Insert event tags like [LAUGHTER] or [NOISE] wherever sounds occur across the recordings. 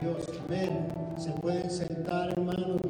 Dios, amén. Se pueden sentar, hermanos,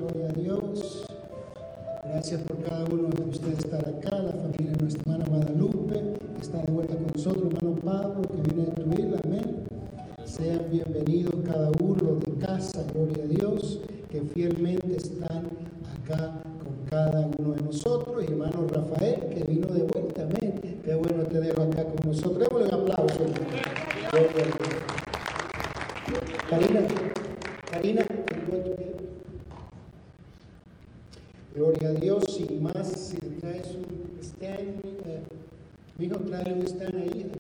trae un stand ahí,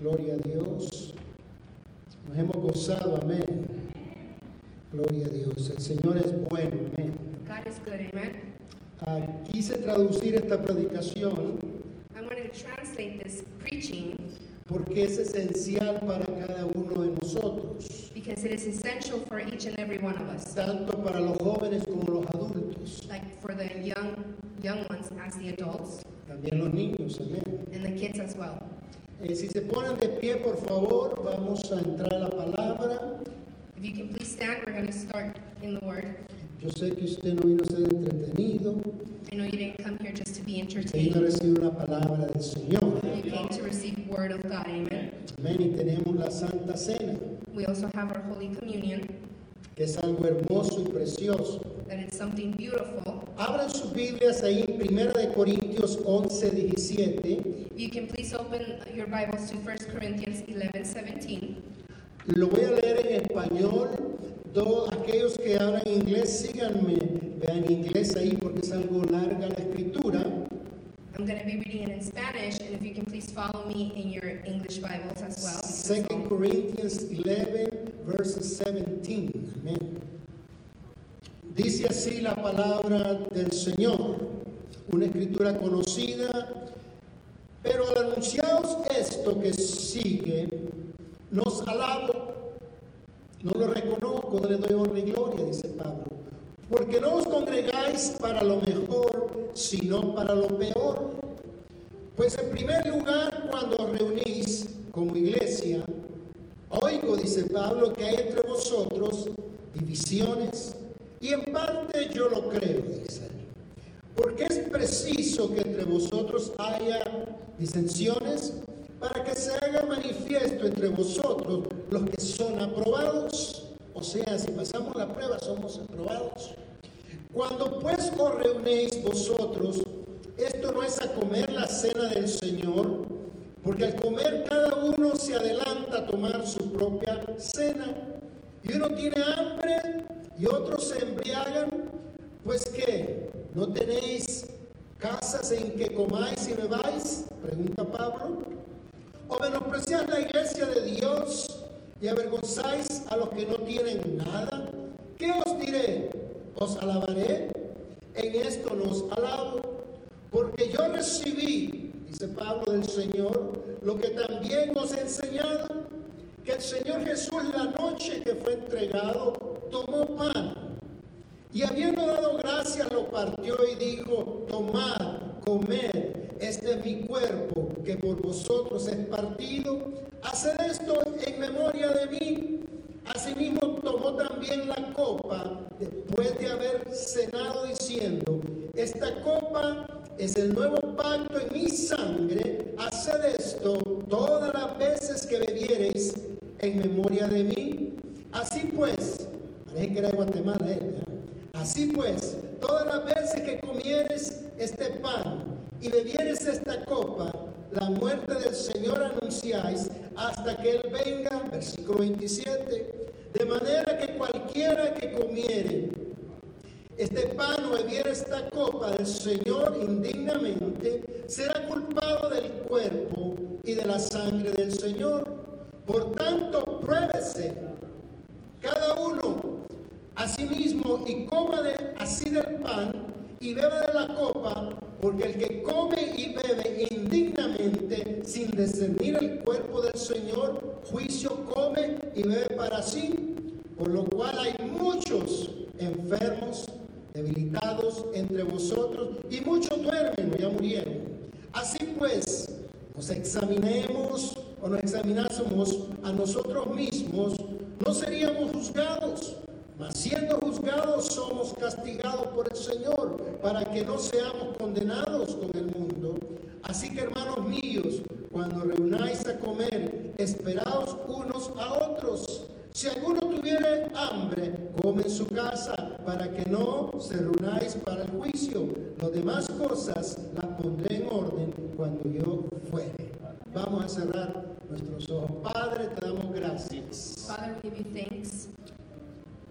gloria a Dios, nos hemos gozado, amén, gloria a Dios, el Señor es bueno, amén. God is good, amen. Ah, quise traducir esta predicación I wanted to translate this preaching porque es esencial para cada uno de nosotros, because it is essential for each and every one of us, tanto para los jóvenes como los adultos, like for the young young ones as the adults también los niños, amén. and the kids as well. Eh, si se ponen de pie, por favor, vamos a entrar a la palabra. If you can please stand, we're going to start in the Word. Yo sé que usted no vino a ser entretenido, I know you didn't come here just to be usted vino a entertained. recibir una palabra del Señor. You came to receive Word of God, amen. Amén. Y tenemos la Santa Cena, We also have our Holy Communion, que es algo hermoso y precioso. that it's something beautiful. Abran sus Biblias ahí en 1 de Corintios 11, 17. You can please open your Bibles to 1 Corinthians 11 17. Lo voy a leer en español. Todos aquellos que hablan inglés, síganme. Vean inglés ahí porque es algo larga la escritura. I'm going to be reading it in Spanish, and if you can please follow me in your English Bibles as well. Second Corinthians 11, verses 17. Amén. Dice así la palabra del Señor, una escritura conocida, pero al anunciaros esto que sigue, nos alabo, no lo reconozco, no le doy honra y gloria, dice Pablo, porque no os congregáis para lo mejor, sino para lo peor. Pues en primer lugar, cuando os reunís como iglesia, dice Pablo, que hay entre vosotros divisiones, y en parte yo lo creo, dice. Porque es preciso que entre vosotros haya disensiones para que se haga manifiesto entre vosotros los que son aprobados. O sea, si pasamos la prueba, somos aprobados. Cuando pues os reunéis vosotros, esto no es a comer la cena del Señor, porque al comer cada uno se adelanta a tomar su propia cena. Y uno tiene hambre y otros se embriagan, pues que no tenéis casas en que comáis y bebáis, pregunta Pablo. O menospreciáis la iglesia de Dios y avergonzáis a los que no tienen nada. ¿Qué os diré? ¿Os alabaré? En esto nos alabo, porque yo recibí, dice Pablo del Señor, lo que también os he enseñado, que el Señor Jesús la noche que fue entregado tomó pan y habiendo dado gracias lo partió y dijo, tomad, comed, este es mi cuerpo que por vosotros es partido, haced esto en memoria de mí. Asimismo tomó también la copa después de haber cenado diciendo, esta copa es el nuevo pacto en mi sangre, haced esto todas las veces que bebiereis en memoria de mí. Así pues, parece que era de Guatemala, ¿eh? Así pues, todas las veces que comieres este pan y bebieres esta copa, la muerte del Señor anunciáis hasta que Él venga, versículo 27, de manera que cualquiera que comiere este pan o bebiere esta copa del Señor indignamente, será culpado del cuerpo y de la sangre del Señor. Por tanto, pruébese cada uno a sí mismo y coma de, así del pan y beba de la copa, porque el que come y bebe indignamente, sin discernir el cuerpo del Señor, juicio come y bebe para sí, por lo cual hay muchos enfermos debilitados entre vosotros, y muchos duermen o ya murieron. Así pues, nos examinemos o nos examinásemos a nosotros mismos, no seríamos juzgados. Mas siendo juzgados somos castigados por el Señor para que no seamos condenados con el mundo. Así que hermanos míos, cuando reunáis a comer, esperaos unos a otros. Si alguno tuviere hambre, come en su casa, para que no se reunáis para el juicio. Las demás cosas las pondré en orden cuando yo fuere. Vamos a cerrar nuestros ojos. Padre, te damos gracias. Father, give you thanks.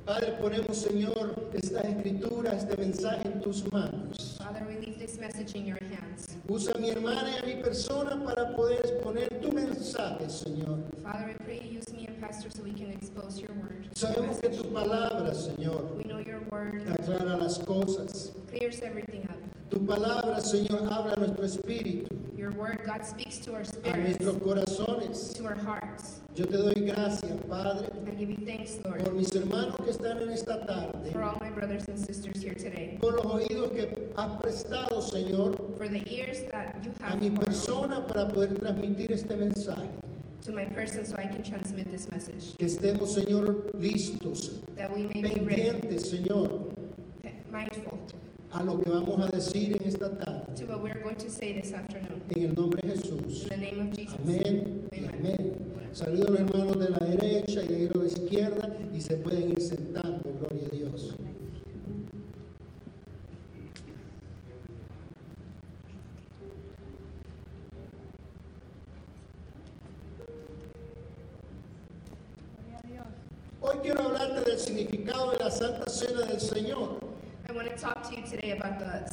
Padre, ponemos, Señor, esta escritura, este mensaje en tus manos. Father, we leave this message in your hands. Usa a mi hermana y a mi persona para poder exponer tu mensaje, Señor. Father, I pray you use me and Pastor so we can expose your word. Sabemos que tu palabra, Señor, We know your word aclara las cosas. clears everything up. Tu palabra, Señor, habla a nuestro espíritu, Your word, God speaks to our a spirits, nuestros corazones. to our hearts. Yo te doy gracias, Padre, I give you thanks, Lord, por mis hermanos que están en esta tarde, for all my brothers and sisters here today, por los oídos que has prestado, Señor, for the ears that you a have mi for- persona para poder transmitir este mensaje. to my person so I can transmit this message. Que estemos, Señor, listos, That we may be ready, pendientes, Señor, a lo que vamos a decir en esta tarde. to what we're going to say this afternoon. En el nombre de Jesús. In the name of Jesus. Amén y amén. Saludos a los hermanos de la derecha y de la izquierda y se pueden ir sentando,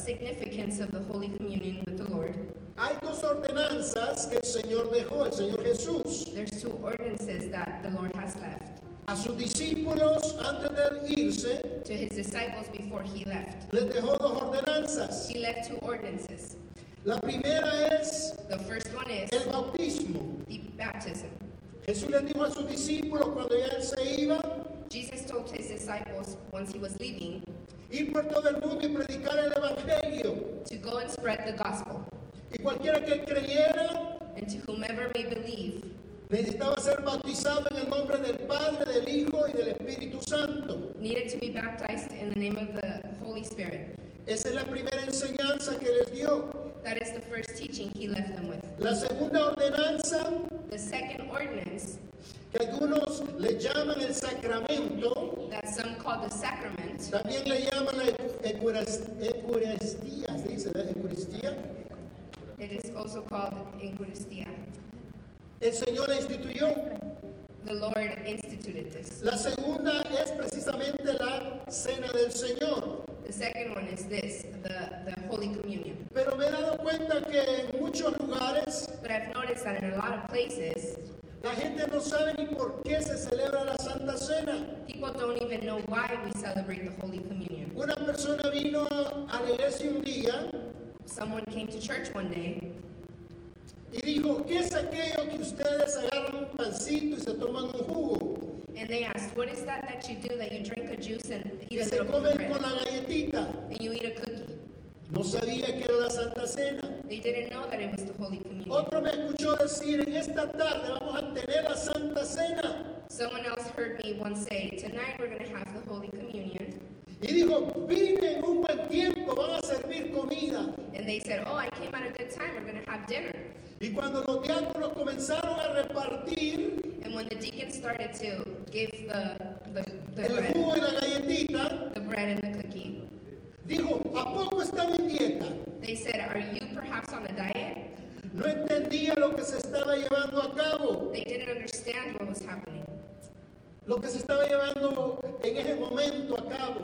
significance of the Holy Communion with the Lord. Hay dos ordenanzas que el Señor dejó, el Señor Jesús, There's two ordinances that the Lord has left a sus discípulos antes de irse. to his disciples before he left. Les dejó dos ordenanzas. He left two ordinances. La primera es The first one is el bautismo. the baptism. Jesús les dijo a sus discípulos cuando ya él se iba, Jesus told his disciples once he was leaving ir por todo el mundo y predicar el Evangelio. to go and spread the gospel, Y cualquiera que creyera and to whomever may believe necesitaba ser bautizado en el nombre del Padre, del Hijo y del Espíritu Santo. needed to be baptized in the name of the Holy Spirit. Esa es la primera enseñanza que les dio. That is the first teaching he left them with. La segunda ordenanza, The second ordinance que algunos le llaman el sacramento, that some call the sacrament, también le llaman la eucaris- eucaristía, ¿se dice la eucaristía? it is also called Eucharistia. El Señor la instituyó. The Lord instituted this. La segunda es precisamente la cena del Señor. The second one is this, the, the Holy Communion. Pero me he dado cuenta que en muchos lugares But I've noticed that in a lot of places, la gente no sabe ni por qué se celebra la Santa Cena. people don't even know why we celebrate the Holy Communion. Una persona vino a la iglesia un día Someone came to church one day y dijo, ¿qué es aquello que ustedes agarran un pancito y se toman un jugo? and they asked, What is that that you do that you drink a juice and Y eat a se little bit of comen con bread la galletita. and you eat a cookie? No sabía que era la Santa Cena. They didn't know that it was the Holy Communion. Otro me escuchó decir, en esta tarde vamos a tener la Santa Cena. Someone else heard me once say, Tonight we're going to have the Holy Communion. Y dijo, vine en un buen tiempo, van a servir comida. And they said, Oh, I came at a good time. We're going to have dinner. Y cuando los diáconos comenzaron a repartir And when the deacons started to give the, the, the, el bread, jugo y la galletita, the bread and the cookie, dijo, ¿a poco están? They said, Are you perhaps on a diet? No entendía lo que se estaba llevando a cabo, They didn't understand what was happening. lo que se estaba llevando en ese momento a cabo.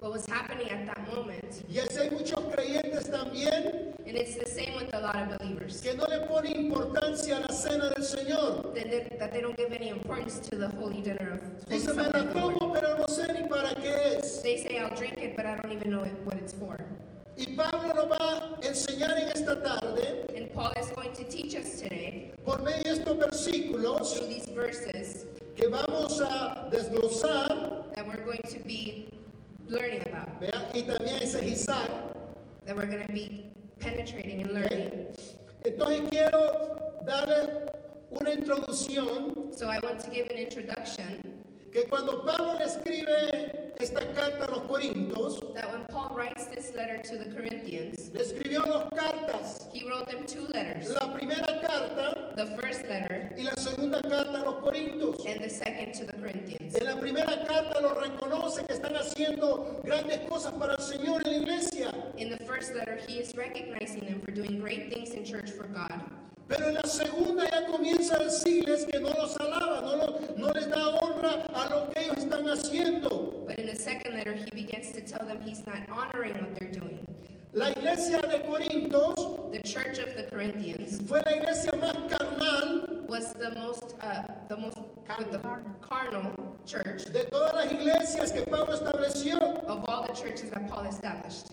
What was happening at that moment. Y así hay muchos creyentes también And it's the same with a lot of believers. que no le ponen importancia a la cena del Señor. That they, that they don't give any importance to the holy dinner of holy Dice, me supper la the Lord. tomo, pero no sé ni para qué es. They say, I'll drink it, but I don't even know it- what it's for. Y Pablo nos va a enseñar en esta tarde, And Paul is going to teach us today por medio de estos versículos, through these verses que vamos a desglosar that we're going to be learning about, ¿vea? y también Isaac. that we're going to be penetrating and learning. Entonces quiero darle una introducción So I want to give an introduction que cuando Pablo le escribe esta carta a los Corintios, that when Paul writes this letter to the Corinthians, le escribió dos cartas. he wrote them two letters. La primera carta The first letter y la segunda carta a los Corintios. and the second to the Corinthians. En la primera carta lo reconoce que están haciendo grandes cosas para el Señor en la iglesia. In the first letter, he is recognizing them for doing great things in church for God. Pero en la La iglesia de Corintios The church of the Corinthians fue la iglesia más carnal was the most, uh, the most, the carnal church de todas las iglesias que Pablo estableció. of all the churches that Paul established.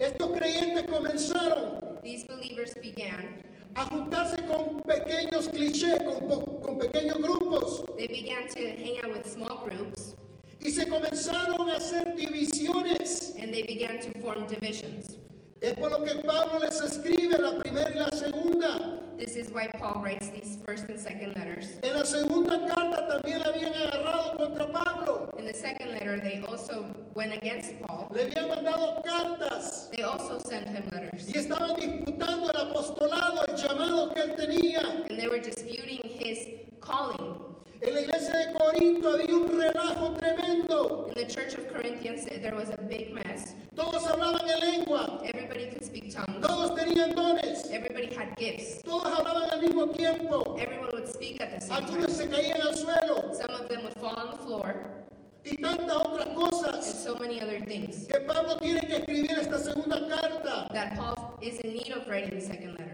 Estos creyentes comenzaron These believers began, a juntarse con pequeños clichés, con, con pequeños grupos, they began to hang out with small groups y se comenzaron a hacer divisiones. and they began to form divisions. Es por lo que Pablo les escribe la primera y la segunda. This is why Paul writes these first and second letters. En la segunda carta también la habían agarrado contra Pablo. In the second letter, they also went against Paul. Le habían mandado cartas They also sent him letters. y estaban disputando el apostolado, el llamado que él tenía. And they were disputing his calling. En la iglesia de Corinto había un relajo tremendo. In the church of Corinthians, there was a big mess. Todos hablaban en lengua, Everybody could speak tongues. todos tenían dones, Everybody had gifts. todos hablaban al mismo tiempo. Everyone would speak at the same Algunos time. se caían al suelo Some of them would fall on the floor, y tantas otras and cosas so many other things que Pablo tiene que escribir esta segunda carta. that Paul is in need of writing the second letter.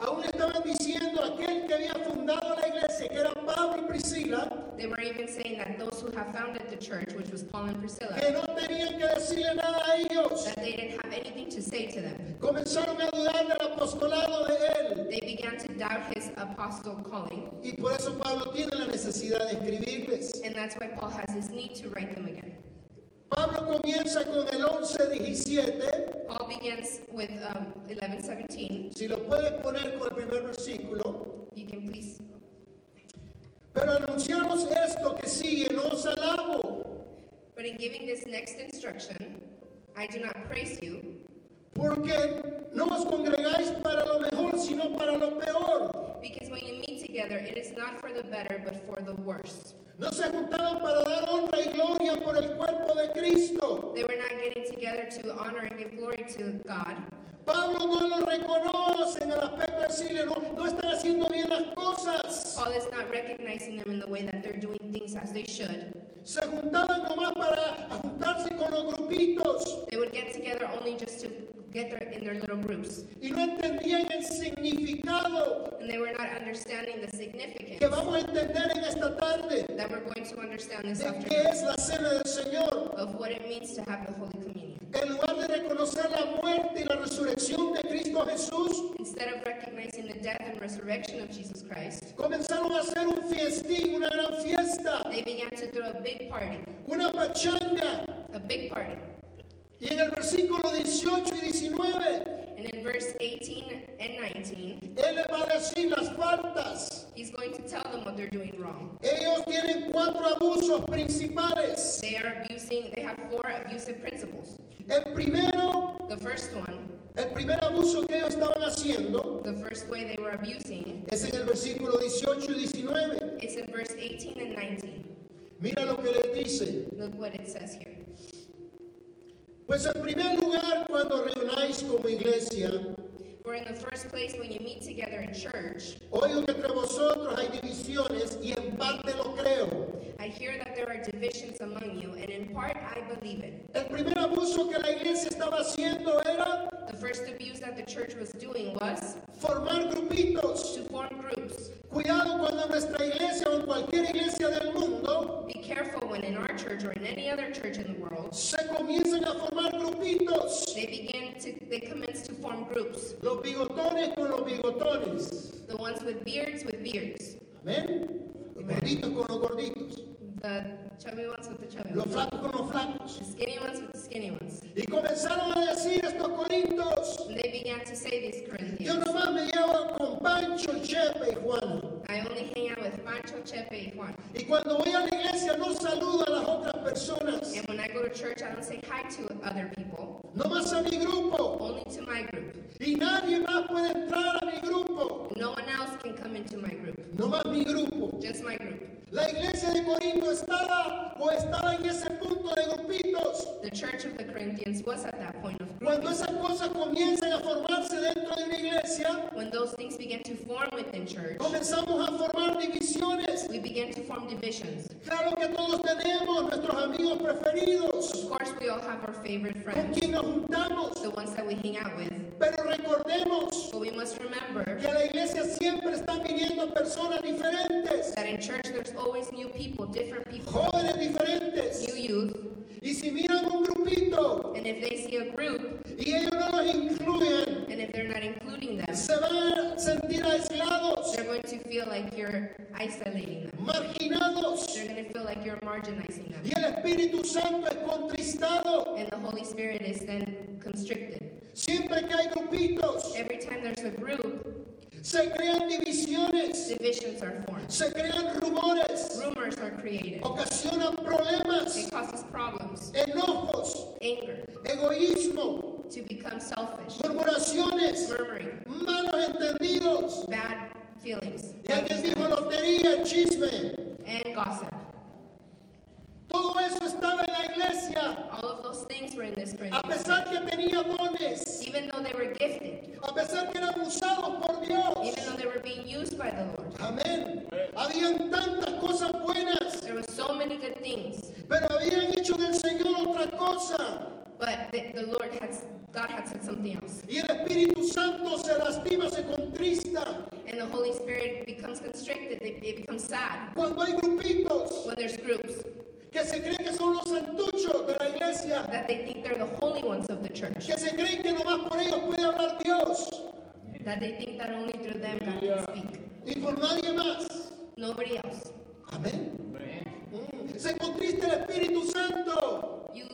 Aún estaban diciendo aquel que había fundado la iglesia, que era Pablo y Priscila, They were even saying that those who have founded the church, which was Paul and Priscilla, que no tenían que decirle nada a ellos. that they didn't have anything to say to them. Comenzaron a dudar del apostolado de él. They began to doubt his apostle calling, Y por eso Pablo tiene la necesidad de escribirles. and that's why Paul has his need to write them again. Pablo comienza con el 11-17. Paul begins with um, 11:17. Si lo puedes poner con el primer versículo. You can please. Pero anunciamos esto que sigue, no os alabo, But in giving this next instruction, I do not praise you, porque no os congregáis para lo mejor, sino para lo peor. because when you meet together, it is not for the better, but for the worse. No se juntaban para dar honra y gloria por el cuerpo de Cristo. They were not getting together to honor and give glory to God. Pablo no lo reconoce en el aspecto de decirle, no, no están haciendo bien las cosas. Paul is not recognizing them in the way that they're doing things as they should. Se juntaban nomás para juntarse con los grupitos They would get together only just to in their little groups. y no entendían el significado And they were not understanding the que significance vamos a entender en esta tarde that we're going to understand this de qué afternoon es la cena del Señor. of what it means to have the Holy Communion. En lugar de reconocer la muerte y la resurrección de Cristo Jesús, Instead of recognizing the death and resurrection of Jesus Christ, comenzaron a hacer un fiestín, una gran fiesta, they began to throw a big party, una pachanga. a big party. Y en el versículo 18 y 19, And in verse 18 and 19, Él les va a decir las faltas. he's going to tell them what they're doing wrong. Ellos tienen cuatro abusos principales. They are abusing, they have four abusive principles. El primero, The first one, el primer abuso que ellos estaban haciendo the first way they were abusing, es en el versículo 18 y 19. is in verse 18 and 19. Mira lo que les dice. Look what it says here. Pues en primer lugar, cuando reunáis como iglesia, For in the first place, when you meet together in church, oigo que entre vosotros hay divisiones y en parte lo creo. I hear that there are divisions among you, and in part I believe it. El primer abuso que la iglesia estaba haciendo era The first abuse that the church was doing was formar grupitos. to form groups. Cuidado cuando en nuestra iglesia o en cualquier iglesia del mundo Be careful when in our church or in any other church in the world, se comienzan a formar grupitos. they begin to, they form groups. Los bigotones con los bigotones. The ones with beards with beards. Amén. Los gorditos con los gorditos. The chubby ones with the chubby ones. Los flacos con los flacos. The skinny ones with the skinny ones. Y comenzaron a decir estos corintos. And they began to say these Corinthians. Yo nomás me llevo con Pancho, Chepe y I only hang out with Pancho, Chepe y Juan. Y cuando voy a la iglesia no saludo a las otras personas. And when I go to church I don't say hi to other people. Nomás a mi grupo. My group. Y nadie más puede entrar a mi grupo, No one else can come into my group, no más mi grupo. just my group. La iglesia de Corinto estaba o estaba en ese punto de grupitos. The church of the Corinthians was at that point of Cuando esas cosas comienzan a formarse dentro de una iglesia, When those things began to form within church, comenzamos a formar divisiones. We began to form divisions. Claro que todos tenemos nuestros amigos preferidos, Of course, we all have our favorite con friends, quien nos juntamos, the ones that we hang out with. pero recordemos But we must remember que la iglesia siempre están viniendo personas diferentes, that in church there's always new people, different people, jóvenes diferentes. new youth, Y si miran un grupito and if they see a group y ellos no los incluyen, and if they're not including them, se van a sentir aislados, they're going to feel like you're isolating them. marginados. They're going to feel like you're marginizing them. Y el Espíritu Santo es contristado. And the Holy Spirit is then constricted. Siempre que hay grupitos, Every time there's a group, se crean divisiones, divisions are formed. se crean rumores, Rumors are created. ocasionan problemas, It causes problems, enojos, anger, egoísmo, to become selfish, murmuraciones, murmuring, malos entendidos. bad feelings, Y alguien dijo lotería, chisme. and gossip. Todo eso estaba en la iglesia. All of those things were in this A Corinthians. pesar que tenía dones, Even though they were gifted, a pesar que eran usados por Dios. even though they were being used by the Lord, Amén. Habían tantas cosas buenas, there were so many good things. pero habían hecho del Señor otra cosa. But the, the Lord had, God had said something else. Y el Espíritu Santo se lastima, se contrista. And the Holy Spirit becomes constricted, it, it becomes sad. Cuando hay grupitos When there's groups que se creen que son los santuchos de la iglesia, that they think they're the holy ones of the church, que se creen que nomás por ellos puede hablar Dios that they think that only through them God. Y por nadie más. Nobody else. Amén. Mm. Se contrista el Espíritu Santo. You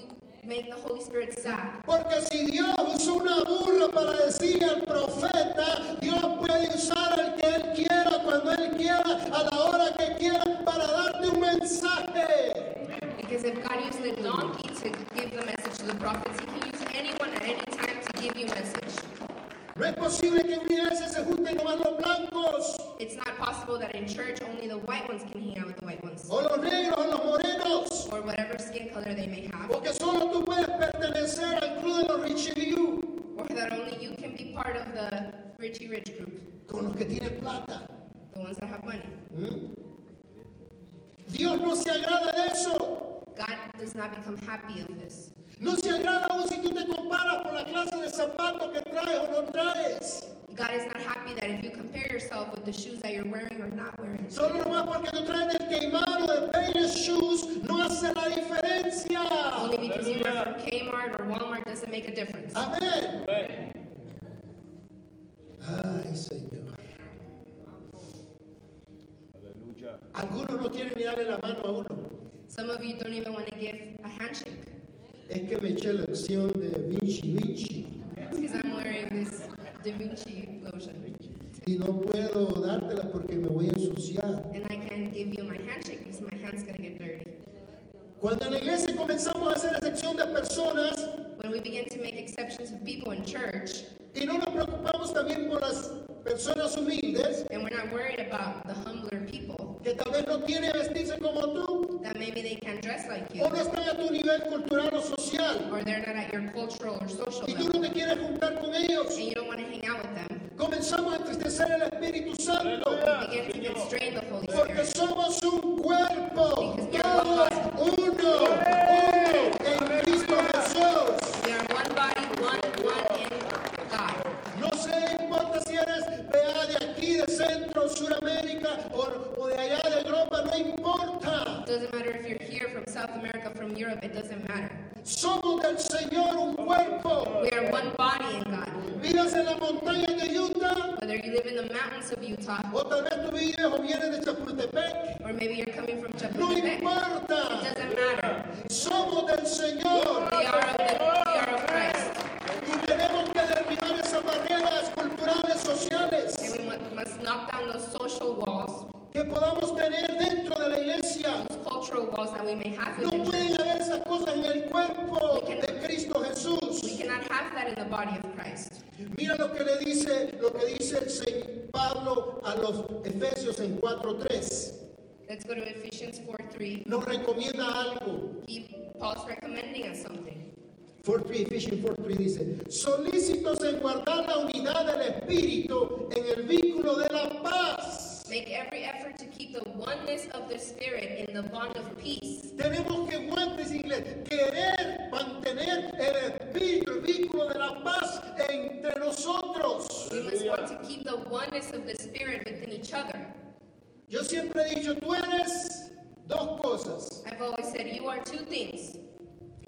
make the Holy Spirit sad. Porque si Dios usó una burra para decir al profeta, Dios puede usar al que Él quiera, cuando Él quiera, a la hora que quiera, para darte un mensaje. Because if God used the donkey to give the message to the prophets, He can use anyone at any time to give you a message. No es posible que en una iglesia se junten nomás los blancos, It's not possible that in church only the white ones can hang out with the white ones, o los negros, o los morenos, or whatever skin color they may have, porque solo tú puedes pertenecer al club de los Richie View, or that only you can be part of the Richie Rich group, con los que tienen plata. the ones that have money. ¿Mm? Dios no se agrada de eso. God does not become happy of this. No se agrada aún si tú te comparas por la clase de zapatos que traes o no traes. God is not happy that if you compare yourself with the shoes that you're wearing or not wearing. Solo nomás porque tú traes del queimado de Payless Shoes no hace la diferencia. Only because you work from Kmart or Walmart doesn't make a difference. Amén. Ay, Señor. Algunos no quieren ni darle la mano a uno. Some of you don't even want to give a handshake. Es que me eché la acción de Vinci Vinci I'm wearing this Da Vinci lotion. y no puedo dártela porque me voy a ensuciar. And I can't give you my handshake because my hand's going to get dirty. Cuando en la iglesia comenzamos a hacer excepción de personas When we begin to make exceptions of people in church, y no nos preocupamos también por las personas humildes and we're not worried about the humbler people, que tal vez no quieren vestirse como tú that maybe they can't dress like you, o no están a tu nivel cultural o social or they're not at your cultural or social y tú level, no te quieres juntar con ellos. and you don't want to hang out with them, Comenzamos a entristecer el Espíritu Santo you begin to constrain the Holy porque Spirit. somos un cuerpo, Because we are todos one uno, uno en Cristo Jesús. We are one body, one, one in God. No se importa si eres vea, de aquí, de Centro, Suramérica o, o de allá de Europa, no importa. It doesn't matter if you're here from South America, from Europe, it doesn't matter. Somos del Señor un cuerpo. We are one body in God. Vives en las montañas de Utah Whether you live in the mountains of Utah, o tal vez tú vives o vienes de Chapultepec. or maybe you're coming from No Chapultepec, it importa. doesn't matter. Somos del Señor. We are of, the, we are of Christ, Y tenemos que derribar esas barreras culturales, sociales. and we mu- must knock that in the body of Christ. Mira lo que le dice, lo que dice el Señor Pablo a los Efesios en 4:3. Let's go to Ephesians 4 3. Nos recomienda algo. He, Paul's recommending us something. 4:3, Ephesians 4:3 dice, solícitos en guardar la unidad del Espíritu en el vínculo de la paz. Make every effort to keep the oneness of the Spirit in the bond of peace. Tenemos que guantes inglés, querer mantener el espíritu, el vínculo de la paz entre nosotros. We must want to keep the oneness of the Spirit within each other. Yo siempre he dicho, tú eres dos cosas. I've always said you are two things.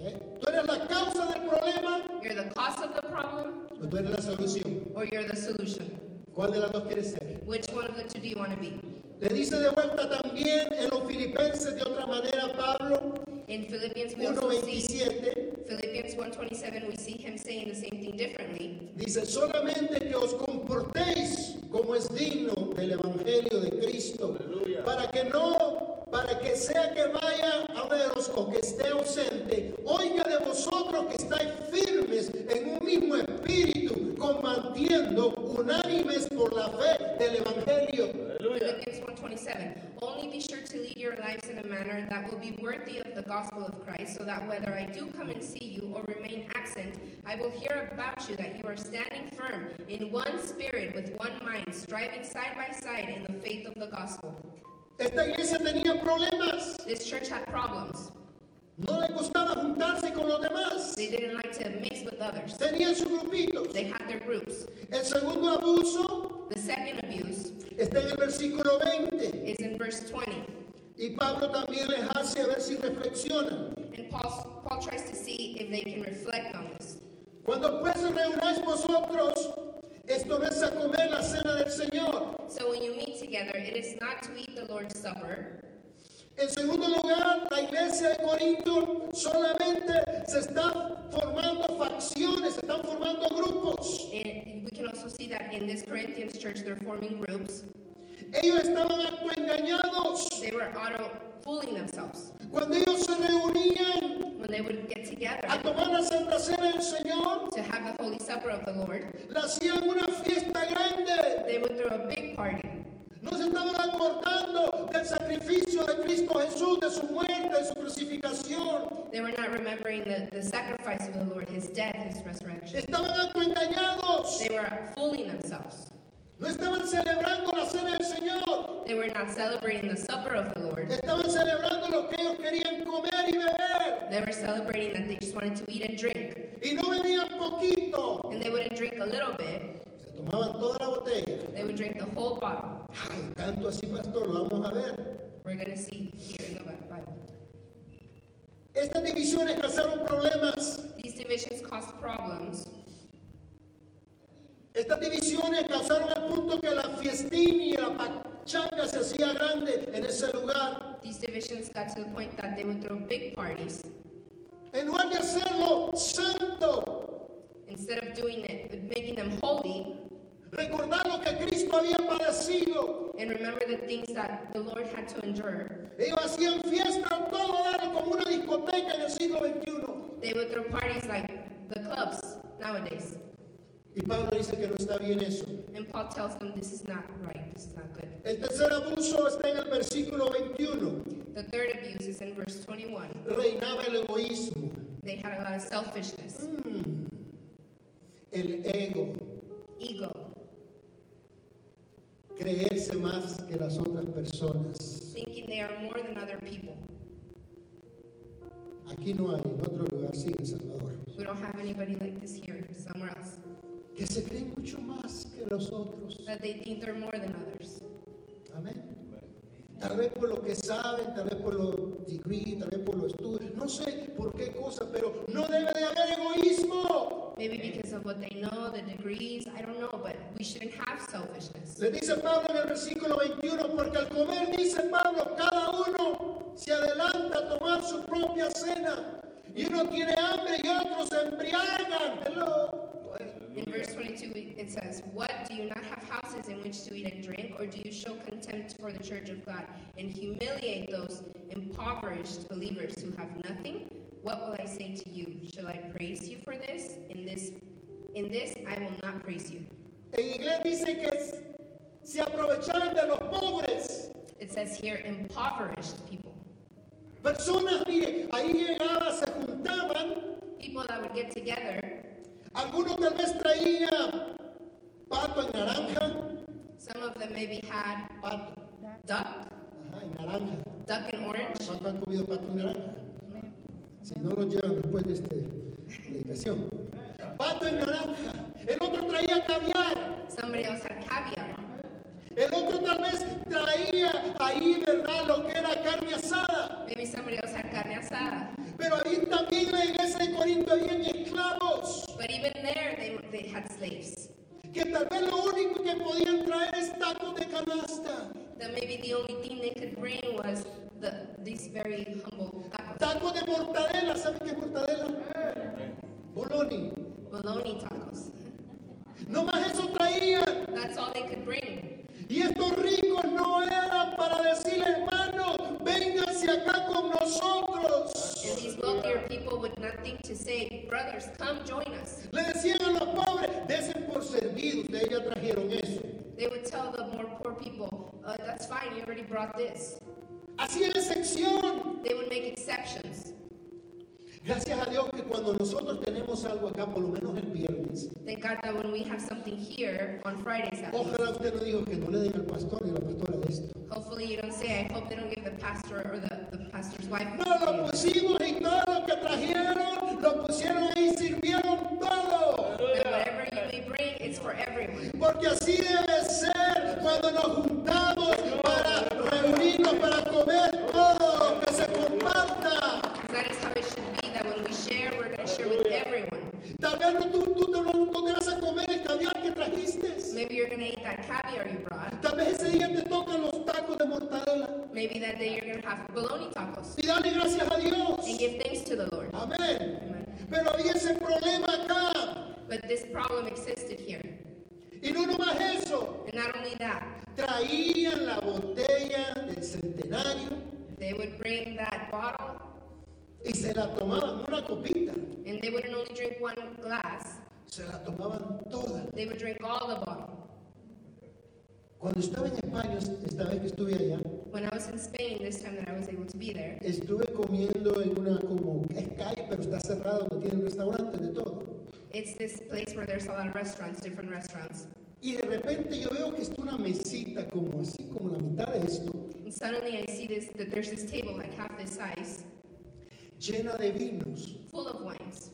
¿eh? Tú eres la causa del problema You're the cause of the problem o tú eres la solución. or you're the solution. ¿Cuál de las dos quieres ser? Which one of the two do you want to be? Le dice de vuelta también en los filipenses de otra manera Pablo In Philippians we also see 1.27. Philippians 1:27 we see him saying the same thing differently. Dice, solamente que os comportéis como es digno del Evangelio de Cristo, para que no, para que sea que vaya a veros o que that will be worthy of the gospel of Christ, so that whether I do come and see you or remain absent, I will hear about you that you are standing firm in one spirit with one mind, striving side by side in the faith of the gospel. Esta iglesia tenía problemas, This church had problems. no le gustaba juntarse con los demás, They didn't like to mix with others. tenían sus grupitos. They had their groups. El segundo abuso The second abuse está en el versículo 20. is in verse 20. Y Pablo también les hace a ver si reflexionan. And Paul, Paul tries to see if they can reflect on this. Cuando pues reunáis vosotros, esto no es a comer la cena del Señor. So when you meet together, it is not to eat the Lord's Supper. En segundo lugar, la iglesia de Corinto solamente se está formando facciones, se están formando grupos. And we can also see that in this Corinthians church, they're forming groups. Ellos estaban autoengañados. They were auto fooling themselves. Cuando ellos se reunían When they would get together a tomar la Santa Cena del Señor, to have the Holy Supper of the Lord, hacían una fiesta grande. they would throw a big party. No se estaban acordando del sacrificio de Cristo Jesús, de su muerte, de su crucificación. They were not remembering the, the sacrifice of the Lord, his death, his resurrection. Estaban autoengañados. They were fooling themselves. No estaban celebrando la cena not celebrating the supper of the Lord. Estaban celebrando lo que ellos querían comer y beber. They were celebrating that they just wanted to eat and drink. Y no bebían poquito. And they wouldn't drink a little bit, Se tomaban toda la botella. they would drink the whole bottle. Ay, tanto así, pastor, lo vamos a ver. We're going to see here in the Bible. Estas divisiones causaron problemas. These divisions caused problems. Estas divisiones causaron al punto que la fiestín y la pachanga se hacía grande en ese lugar. These divisions got to the point that they would throw big parties. En lugar de hacerlo santo, Instead of doing it, making them holy, recordar lo que Cristo había padecido. and remember the things that the Lord had to endure, Ellos hacían fiesta a todo dar como una discoteca en el siglo XXI. they would throw parties like the clubs nowadays. Y Pablo dice que no está bien eso. And Paul tells them this is not right, this is not good. El tercer abuso está en el versículo 21. The third abuse is in verse 21. Reinaba el egoísmo, They had a lot of selfishness, el ego, ego, creerse más que las otras personas. thinking they are more than other people. Aquí no hay, en otro lugar sí, en Salvador. We don't have anybody like this here, somewhere else. Que se creen mucho más que los otros. That they think they're more than others. Amén. Tal vez por lo que saben, tal vez por los degrees, tal vez por los estudios, no sé por qué cosa, pero no debe de haber egoísmo. Maybe because of what they know, the degrees, I don't know, but we shouldn't have selfishness. Le dice Pablo en el versículo 21, porque al comer, dice Pablo, cada uno se adelanta a tomar su propia cena. Y uno tiene hambre y otros se embriagan. Hello. In verse 22, it says, What? Do you not have houses in which to eat and drink? Or do you show contempt for the church of God and humiliate those impoverished believers who have nothing? What will I say to you? Shall I praise you for this? In this In this I will not praise you. En inglés dice que se aprovechaban de los pobres. It says here, impoverished people. Personas, mire, ahí llegaban, se. People that would get together. Algunos tal vez traían pato en naranja. Some of them maybe had Pato. duck, Ajá, en naranja. duck and orange. ¿Cuánto han comido pato en naranja? Si no lo llevan después de esta predicación. Pato en naranja. El otro traía caviar. Somebody else had caviar. El otro tal vez traía ahí, ¿verdad? Lo que era carne asada. Maybe somebody else had carne asada. Pero ahí también en la iglesia de Corinto habían esclavos. But even there, they, they had slaves. Que tal vez lo único que podían traer es tacos de canasta. That maybe the only thing they could bring was the, these very humble tacos. Tacos de mortadela. ¿Saben qué es mortadela? Boloni. Bologna tacos. No más eso traían. That's all they could bring. Y estos ricos no eran para decirle, hermano, vénganse acá con nosotros. These wealthier people would nothing to say, brothers, come join us. Le decían a los pobres, desen por servido, ustedes ya trajeron eso. They would tell the more poor people, uh, that's fine, you already brought this. Hacían excepción. They would make exceptions. Gracias a Dios que cuando nosotros tenemos algo acá, por lo menos el viernes, Thank God that when we have something here on Fridays, at least, ojalá usted no diga que no le den al pastor y a la pastora de esto. hopefully you don't say, I hope they don't give the pastor or the, the pastor's wife. No, lo pusimos y todo lo que trajeron, lo pusieron ahí y sirvieron todo. That whatever you may bring, it's for everyone. Porque así debe ser cuando nos juntamos para reunirnos, para comer todo lo que se comparta. That is how it should be, when we share, we're going to share with everyone. Tal vez no, tú, tú te, no a comer el caviar que trajiste. Maybe you're going to eat that caviar you brought. Tal vez ese día te tocan los tacos de mortadela. Maybe that day you're going to have bologna tacos. Y dale gracias a Dios. And give thanks to the Lord. Amén. Amen. Pero había ese problema acá. But this problem existed here. Y no nomás eso. And not only that, Traían la botella del centenario they would bring that bottle y se la tomaban una copita. and they wouldn't only drink one glass, Se la tomaban toda. they would drink all the bottle. Cuando estaba en España, esta vez que estuve allá, When I was in Spain, this time that I was able to be there, estuve comiendo en una como es calle, pero está cerrada, donde tienen restaurantes de todo. it's this place where there's a lot of restaurants, different restaurants. Y de repente yo veo que está una mesita como así, como la mitad de esto, And suddenly I see this that there's this table like half this size, llena de vinos. full of wines.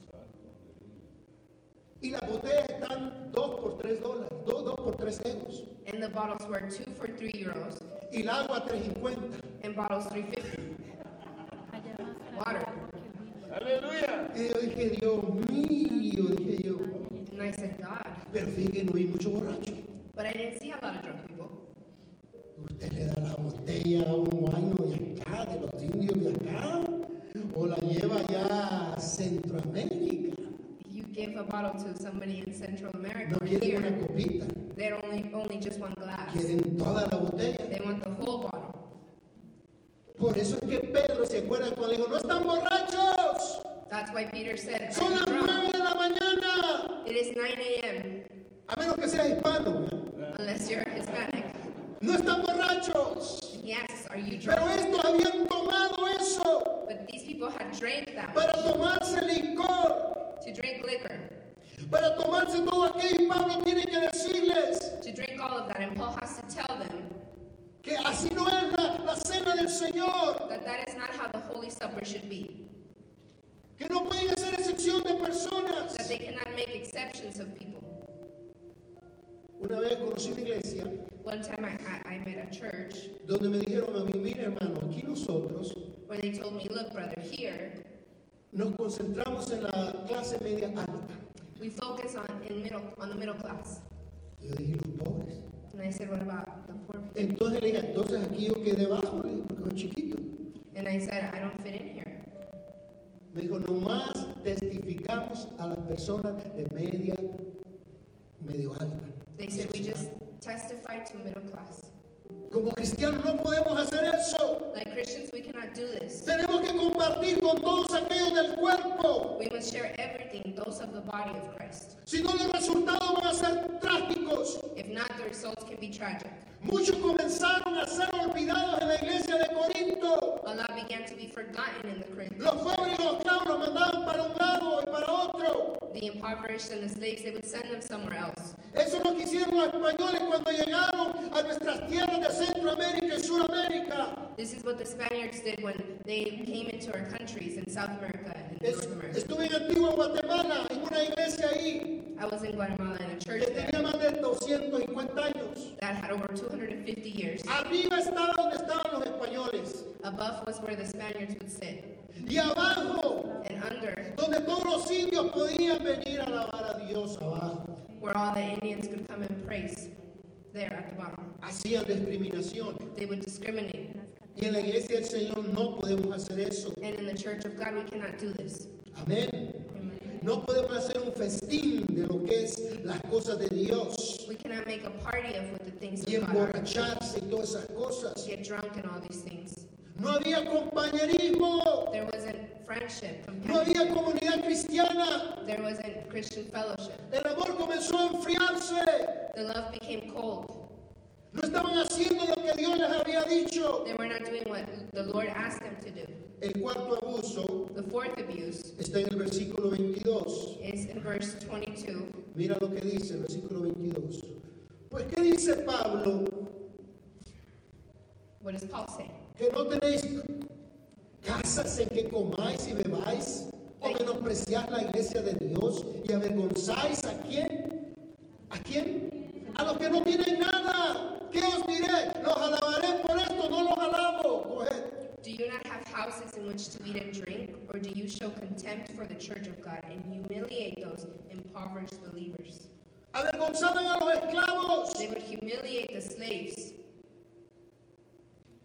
Y las botellas están 2 por 3 dólares, 2, por 3 euros. And the bottles were two for three euros, Y el agua 3.50. and bottles three fifty. Water. Y yo dije, Dios mío, dije yo. And I said, God. Pero fíjate, no vi mucho borracho. But I didn't see a lot of drunk people. Usted le da la botella a un guayno de acá, de los indios de acá, o la lleva ya a Centroamérica. You give a bottle to somebody in Central America No or quieren una here, copita, they're only only just one glass. quieren toda la botella. They want the whole bottle. Por eso es que Pedro se acuerda cuando dijo, no están borrachos, That's why Peter said, son "Are las you drunk?" nueve de la mañana. It is 9 a.m. A menos que seas hispano, unless you're Hispanic. no están borrachos. Yes, are you Pero drunk? estos habían tomado eso But these people had drank that para tomarse licor, to drink liquor, para tomarse todo aquello. Y Pablo tiene que decirles to drink all of that. And Paul has to tell them que así no es la, la cena del Señor, that that is not how the Holy Supper should be. que no pueden hacer excepción de personas. That they cannot make exceptions of people. Una vez conocí una iglesia One time I, I, I met a church donde me dijeron a mí, mira hermano, aquí nosotros where they told me, look, brother, here nos concentramos en la clase media alta. we focus on in middle on the middle class. Yo dije, los pobres. And I said, what about the poor people? Entonces le dije, entonces aquí yo quedé bajo, le dije, porque soy chiquito. And I said, I don't fit in here. Me dijo, nomás testificamos a las personas de media, medio alta. They said we just testify to middle class. Como cristianos no podemos hacer eso. Like Christians, we cannot do this. Tenemos que compartir con todos aquellos del cuerpo. We must share everything, those of the body of Christ. Si no, los resultados van a ser trágicos. If not, the results can be tragic. Muchos comenzaron a ser olvidados en la iglesia de Corinto. A lot began to be forgotten in the Corinthians. Los pobres y los esclavos los mandaban para un lado y para otro. The impoverished and the slaves, they would send them somewhere else. Eso es lo que hicieron los españoles cuando llegaron a nuestras tierras de Centroamérica y Suramérica. This is what the Spaniards did when they came into our countries in South America and Es- North America. estuve en Antigua Guatemala, en una iglesia ahí, I was in Guatemala in a church que tenía there más de 250 años. that had over 250 years. Arriba estaba donde estaban los españoles. Above was where the Spaniards would sit, Y abajo, and under, donde todos los indios podían venir a alabar a Dios abajo. where all the Indians could come and praise. There at the bottom. Hacían discriminación. They would discriminate. Y en la iglesia del Señor no podemos hacer eso. And in the church of God, we cannot do this. Amén. No podemos hacer un festín de lo que es las cosas de Dios. We cannot make a party of what the things Y of God are. emborracharse y todas esas cosas. Get drunk and all these things. No había compañerismo. There wasn't friendship, No companionship. había comunidad cristiana. There wasn't Christian fellowship. El amor comenzó a enfriarse. The love became cold. No estaban haciendo lo que Dios les había dicho. They were not doing what the Lord asked them to do. El cuarto abuso The fourth abuse está en el versículo 22. is in verse 22. Mira lo que dice el versículo 22. Pues, ¿qué dice Pablo? What does Paul say? Que no tenéis casas en que comáis y bebáis, o menospreciáis la iglesia de Dios y avergonzáis a quién? ¿A quién? A los que no tienen nada. ¿Qué os diré? Los alabaré por Do you not have houses in which to eat and drink? Or do you show contempt for the church of God and humiliate those impoverished believers? Avergonzaban a los esclavos. They would humiliate the slaves.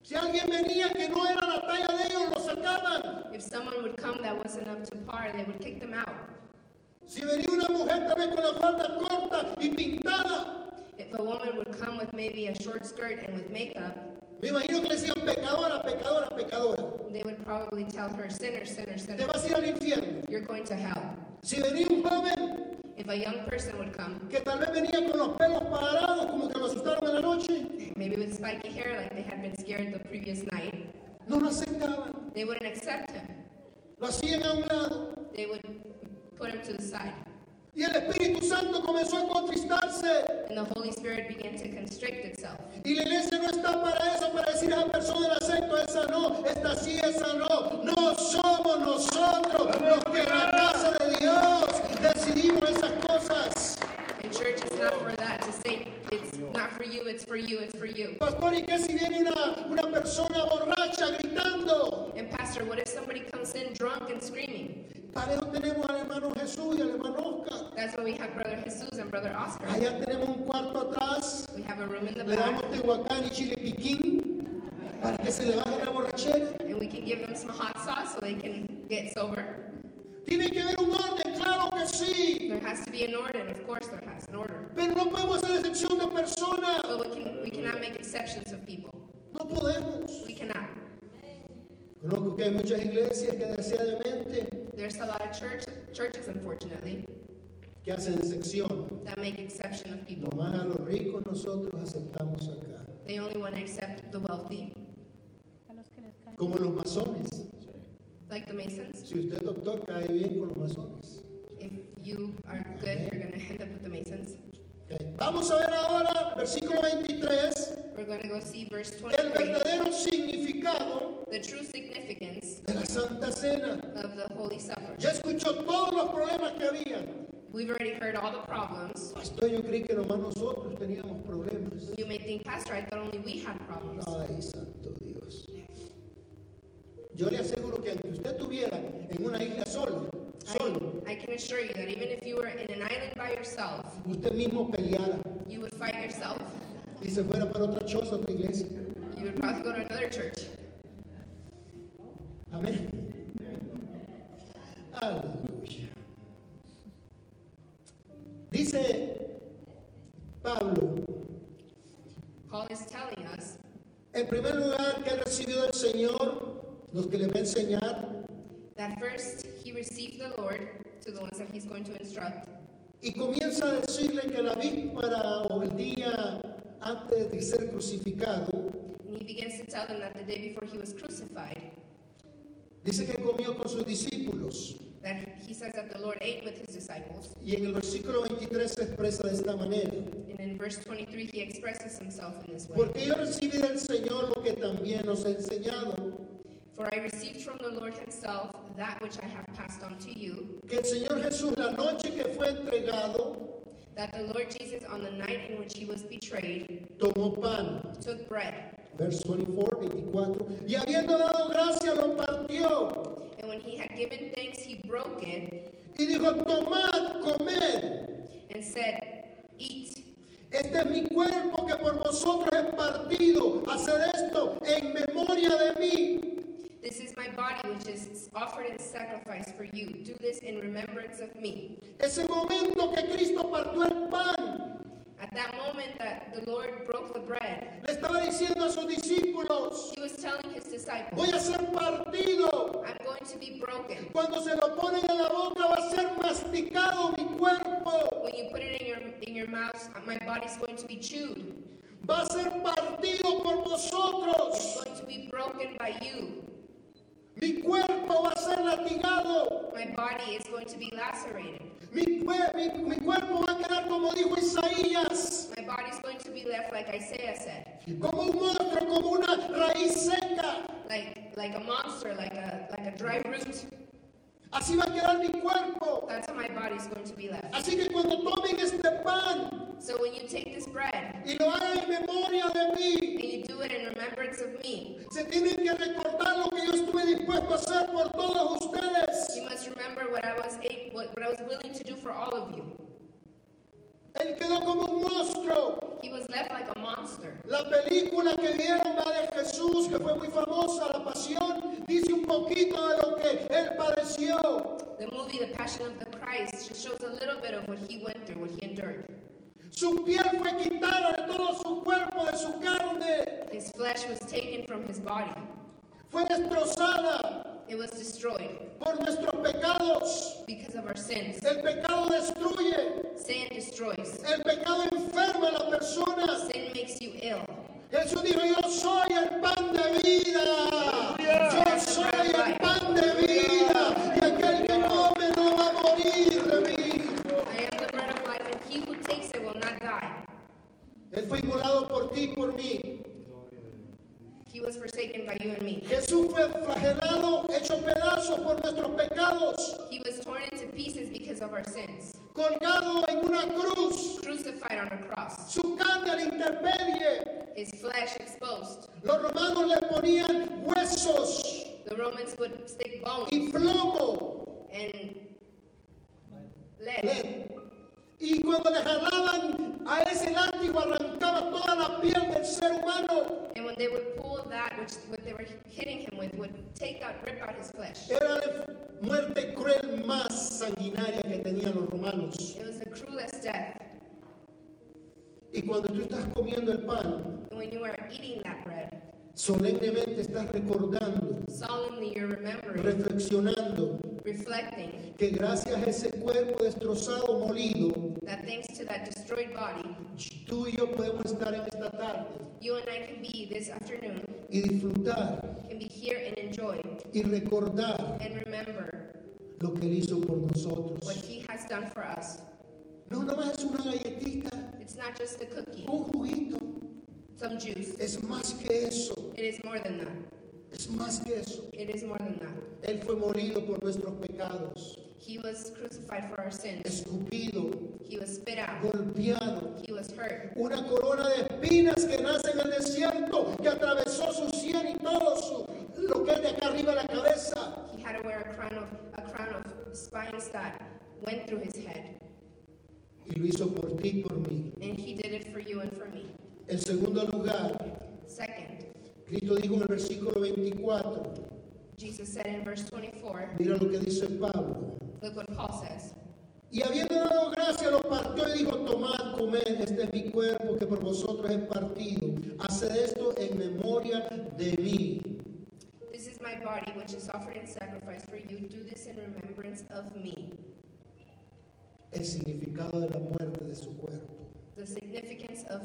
Si alguien venía que no era la talla de ellos, lo sacaban. If someone would come that wasn't up to par, they would kick them out. Si venía una mujer también con la falda corta y pintada, If a woman would come with maybe a short skirt and with makeup, me imagino que le decían pecadora, pecadora, pecadora. they would probably tell her, sinner, sinner, Te sinner, vas a ir al infierno. you're going to hell. Si venía un joven If a young person would come, que tal vez venía con los pelos parados, como que lo asustaron en la noche, maybe with spiky hair like they had been scared the previous night, no lo aceptaban. they wouldn't accept him. Lo hacían a un lado. They would put him to the side. Y el Espíritu Santo comenzó a contristarse. And the Holy Spirit began to constrict itself. Y la iglesia no está para eso, para decir a esa persona la acepto, esa no, esta sí, esa no. No somos nosotros los que en la casa de Dios decidimos esas cosas. And church is not for that, to say it's not for you, it's for you, it's for you. Pastor, ¿y qué si viene una, una persona borracha gritando? And Pastor, what if somebody comes in drunk and screaming? Para eso tenemos al hermano Jesús y al hermano Oscar. That's why we have Brother Jesus and Brother Oscar. Allá tenemos un cuarto atrás. We have a room in the Le damos back, tehuacán y chile piquín para que se le baje la borrachera. and we can give them some hot sauce so they can get sober. Tiene que haber un orden, claro que sí. There has to be an order, of course there has an order. Pero no podemos hacer excepción de personas. But we, can, we cannot make exceptions of people. No podemos. We cannot. Conozco que hay muchas iglesias que desgraciadamente There's a lot of church, churches, unfortunately, que hacen excepción. that make exception of people. Nomás a los ricos nosotros aceptamos acá. They only want to accept the wealthy, Como los masones. like the Masons. Si usted doctor cae bien con los masones. If you are good, you're going to end up with the Masons. Ok. Vamos a ver ahora, versículo 23, We're going to go see verse el verdadero significado the true significance de la Santa Cena. of the Holy Supper. Ya escuchó todos los problemas que había. We've already heard all the problems. Pastor, yo creí que nomás nosotros teníamos problemas. You may think, Pastor, I thought only we had problems. Ay, santo Dios. Yo le aseguro que aunque usted en una isla solo, solo, I, I can assure you that even if you were in an island by yourself, usted mismo peleara you would fight yourself. Y se fuera para otra choza, otra iglesia. You would probably go to another church. Amén. Aleluya. Dice Pablo, Paul is telling us en primer lugar, que él recibió del Señor, los que le va a enseñar, that first he received the Lord to the ones that he's going to instruct. Y comienza a decirle que la víspera o el día antes de ser crucificado, And he begins to tell them that the day before he was crucified, dice que comió con sus discípulos. that he says that the Lord ate with his disciples. Y en el versículo 23 se expresa de esta manera. And in verse 23, he expresses himself in this way. Porque yo recibí del Señor lo que también os he enseñado, For I received from the Lord himself that which I have passed on to you, que el Señor Jesús la noche que fue entregado, that the Lord Jesus, on the night in which he was betrayed, tomó pan. took bread. Verse 24, 24. Y habiendo dado gracia lo partió. And when he had given thanks, he broke it Y dijo, tomad, comed. and said, Eat. Este es mi cuerpo que por vosotros es partido. Haced esto en memoria de mí. This is my body, which is offered in sacrifice for you. Do this in remembrance of me. Ese momento que Cristo partió el pan, At that moment that the Lord broke the bread, le estaba diciendo a sus discípulos, he was telling his disciples, voy a ser partido. I'm going to be broken. Cuando se lo ponen en la boca va a ser masticado mi cuerpo. When you put it in your in your mouth, my body's going to be chewed. Va a ser partido por It's vosotros. going to be broken by you. Mi cuerpo va a ser latigado. My body is going to be lacerated. Mi, cue- mi- mi cuerpo va a quedar como dijo Isaías, My body's going to be left like Isaiah said, como un monstruo, como una raíz seca. like like a monster, like a like a dry root. Así va a quedar mi cuerpo. That's how my body's going to be left. Así que cuando tomen este pan So when you take this bread y lo hagan en memoria de mí, and you do it in remembrance of me, se tienen que recordar lo que yo estuve dispuesto a hacer por todos ustedes. you must remember what I was a- what, what I was willing to do for all of you. Él quedó como un monstruo. He was left like a monster. La película que vieron la de Jesús, que fue muy famosa, La Pasión, dice un poquito de lo que él padeció. The movie The Passion of the Christ just shows a little bit of what he went through, what he endured. Su piel fue quitada de todo su cuerpo, de su carne. His flesh was taken from his body. Fue destrozada It was destroyed por nuestros pecados. because of our sins. El pecado destruye. Sin destroys. El pecado enferma a la persona. Sin makes you ill. Jesús dijo, yo soy lead. lead. Y cuando le jalaban a ese látigo arrancaba toda la piel del ser humano. And when they would pull that, which what they were hitting him with, would take out, rip out his flesh. Era la muerte cruel más sanguinaria que tenían los romanos. It was the cruelest death. Y cuando tú estás comiendo el pan, And when you are eating that bread, solemnemente estás recordando, solemnly you're remembering, reflexionando reflecting que gracias a ese cuerpo destrozado, molido, that thanks to that destroyed body, tú y yo podemos estar en esta tarde you and I can be this afternoon, y disfrutar can be here and enjoy y recordar and remember lo que Él hizo por what nosotros. He has done for us. No, no es una galletita, It's not just a cookie, un juguito, some juice. es más que eso, It is more than that. es más que eso. It is more than that. Él fue morido por nuestros pecados, He was crucified for our sins. escupido, He was spit out. golpeado, He was hurt. una corona de espinas que nace en el desierto, que atravesó su sien y todo su, lo que es de acá arriba de la cabeza. He had to wear a crown of a crown of spines that went through his head, Y lo hizo por ti y por mí. and he did it for you and for me. En segundo lugar, Second, Cristo dijo en el versículo 24, Jesus said in verse 24, mira lo que dice Pablo. look what Paul says. Y habiendo dado gracia, lo partió y dijo, tomad, comed, este es mi cuerpo que por vosotros es partido. Haced esto en memoria de mí. This is my body, which is offered in sacrifice for you. Do this in remembrance of me. el significado de la muerte de su cuerpo. the significance of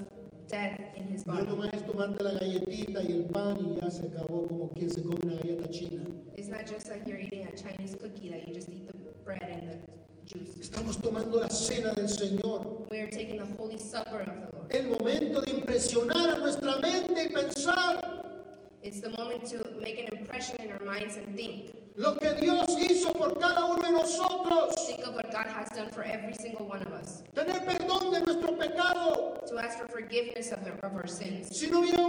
death in his No body. nomás es tomarte la galletita y el pan y ya se acabó como quien se come una galleta china. It's not just like you're eating a Chinese cookie that you just eat the bread and the juice. Estamos tomando la cena del Señor. We are taking the holy supper of the Lord. El momento de impresionar a nuestra mente y pensar It's the moment to make an impression in our minds and think. Lo que Dios hizo por cada uno de nosotros. Think of what God has done for every single one of us. Tener perdón de nuestro pecado. To ask for forgiveness of, the, of our sins. Si no hubiera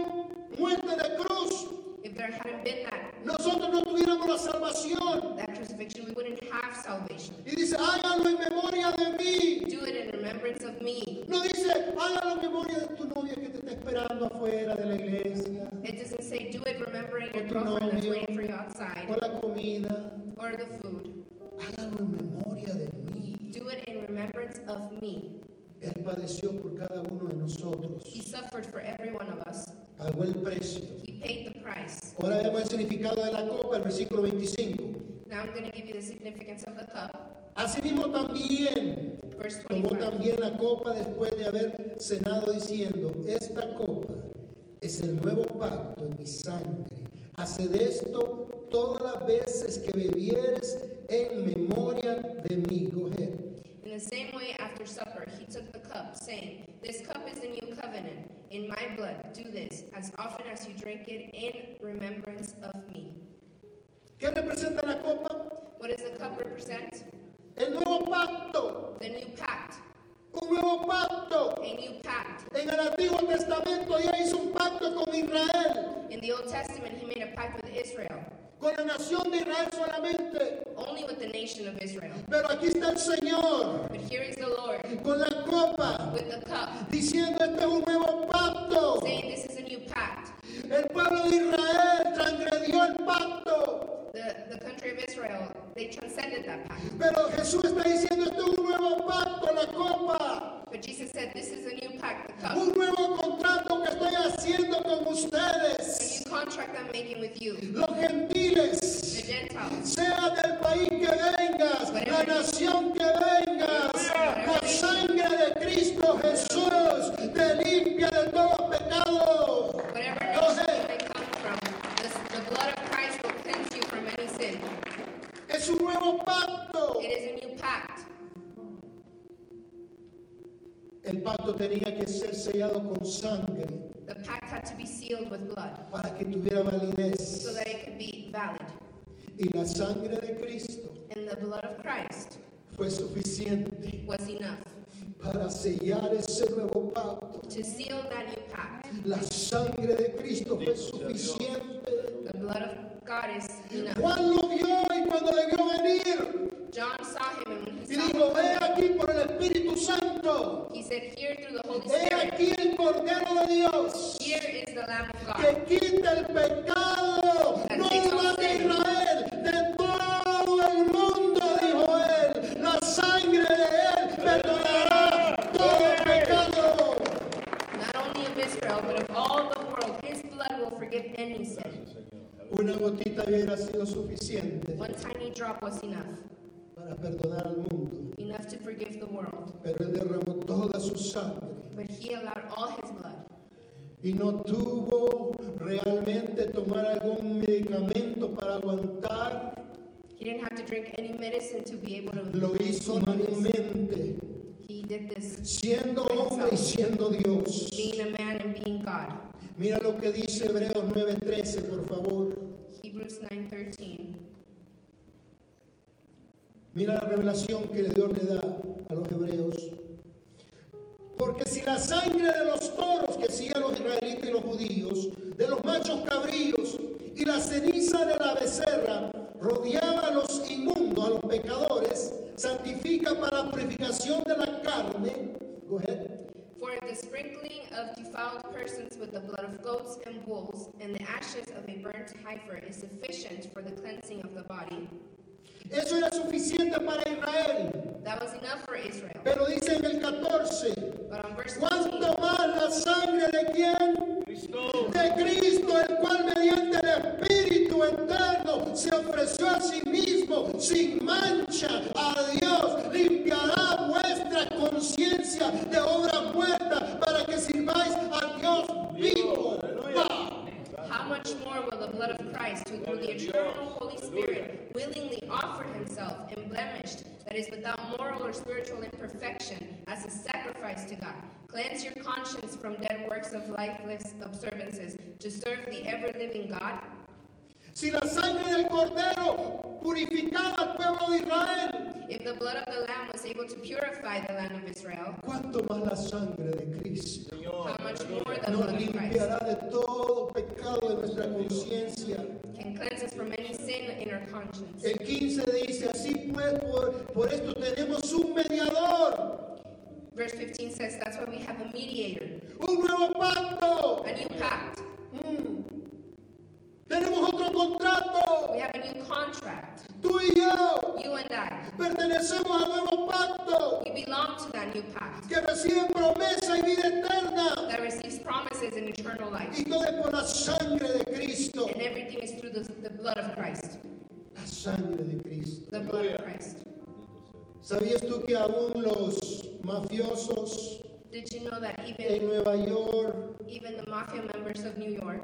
muerte de cruz, If there hadn't been that, nosotros no tuviéramos la salvación. that crucifixion, we wouldn't have salvation. Y dice, hágalo en memoria de mí. Do it in remembrance of me. No dice, en memoria de tu novia que te está esperando afuera de la iglesia. It doesn't say do it remembering your tu girlfriend that's novio. waiting for you outside O la comida. or the food. Hágalo en memoria de mí. Do it in remembrance of me. Él padeció por cada uno de nosotros. He suffered for every one of us. Pagó el precio. Paid the price. Ahora vemos el significado de la copa, el versículo 25. Now I'm going to give you the significance of the cup. Asimismo también Verse tomó 25. también la copa después de haber cenado diciendo, esta copa es el nuevo pacto en mi sangre. Haced esto todas las veces que bebieres en memoria de mí. In the same way, after supper, he took the cup, saying, This cup is the new covenant. In my blood, do this as often as you drink it in remembrance of me. ¿Qué representa la copa? What does the cup represent? El nuevo pacto. The new pact. Un nuevo pacto. A new pact. En el Antiguo Testamento ya hizo un pacto con Israel, In the Old Testament, he made a pact with Israel, con la nación de Israel solamente. only with the nation of Israel. Pero aquí está el Señor But here is the Lord con la copa with the cup, diciendo este es un they transcended that pact. Pero Jesús está diciendo este es un nuevo pacto, la copa. But Jesus said, El pacto tenía que ser sellado con sangre The pact had to be sealed with blood para que tuviera validez. so that it could be valid. Y la sangre de Cristo And the blood of Christ fue suficiente was enough para sellar ese nuevo pacto. to seal that new pact. La sangre de Cristo fue suficiente. The blood of God is enough. Juan lo vio y cuando le vio venir, John saw him and Y dijo, he aquí por el Espíritu Santo, he said, Here through the Holy Spirit, aquí el Cordero de Dios, here is the Lamb of God que quita el pecado, no de Israel, de todo el mundo, dijo él. La sangre de él perdonará todo pecado. not only of Israel, but of all the world. His blood will forgive any sin. Una gotita hubiera sido suficiente One tiny drop was enough, para perdonar al mundo, enough to forgive the world. pero él derramó toda su sangre But he allowed all his blood. y no tuvo realmente tomar algún medicamento para aguantar He didn't have to drink any medicine to be able to. lo hizo humanamente, He did this siendo hombre y siendo Dios. being a man and being God. Mira lo que dice Hebreos 9:13, por favor. Hebrews 9:13. Mira la revelación que Dios le da a los hebreos. Porque si la sangre de los toros que siguen los israelitas y los judíos, de los machos cabríos y la ceniza de la becerra rodeaba a los inmundos, a los pecadores, santifica para purificación de la carne. Go ahead. For the sprinkling of defiled persons with the blood of goats and bulls and the ashes of a burnt heifer is sufficient for the cleansing of the body. Eso era suficiente para Israel. That was enough for Israel. Pero dice en el 14, ¿cuánto más la sangre de quién? Cristo. De Cristo, el cual mediante el Espíritu eterno se ofreció a sí mismo sin mancha a Dios, limpiará vuestra conciencia de obra muerta para que sirváis a Dios much more will the blood of Christ, who through the eternal Holy Spirit willingly offered himself unblemished, that is, without moral or spiritual imperfection, as a sacrifice to God, Cleanse your conscience from dead works of lifeless observances to serve the ever living God. Si la sangre del cordero purificaba al pueblo de Israel. If the blood of the lamb was able to purify the land of Israel. Cuánto más la sangre de Cristo. The Nos limpiará de todo pecado de nuestra conciencia. El 15 dice, así pues, por, por esto tenemos un mediador, Verse 15 says that's why we have a mediator, un nuevo pacto. a new pact. Mm. Tenemos otro contrato. We have a new contract. Tú y yo You and I. pertenecemos al nuevo pacto We belong to that new pact que recibe promesa y vida eterna. that receives promises in eternal life. Y todo es por la sangre de Cristo. And everything is through the, the blood of Christ. La sangre de Cristo. The blood of Christ. ¿Sabías tú que aún los mafiosos Did you know that en even Nueva York, even the mafia members of New York,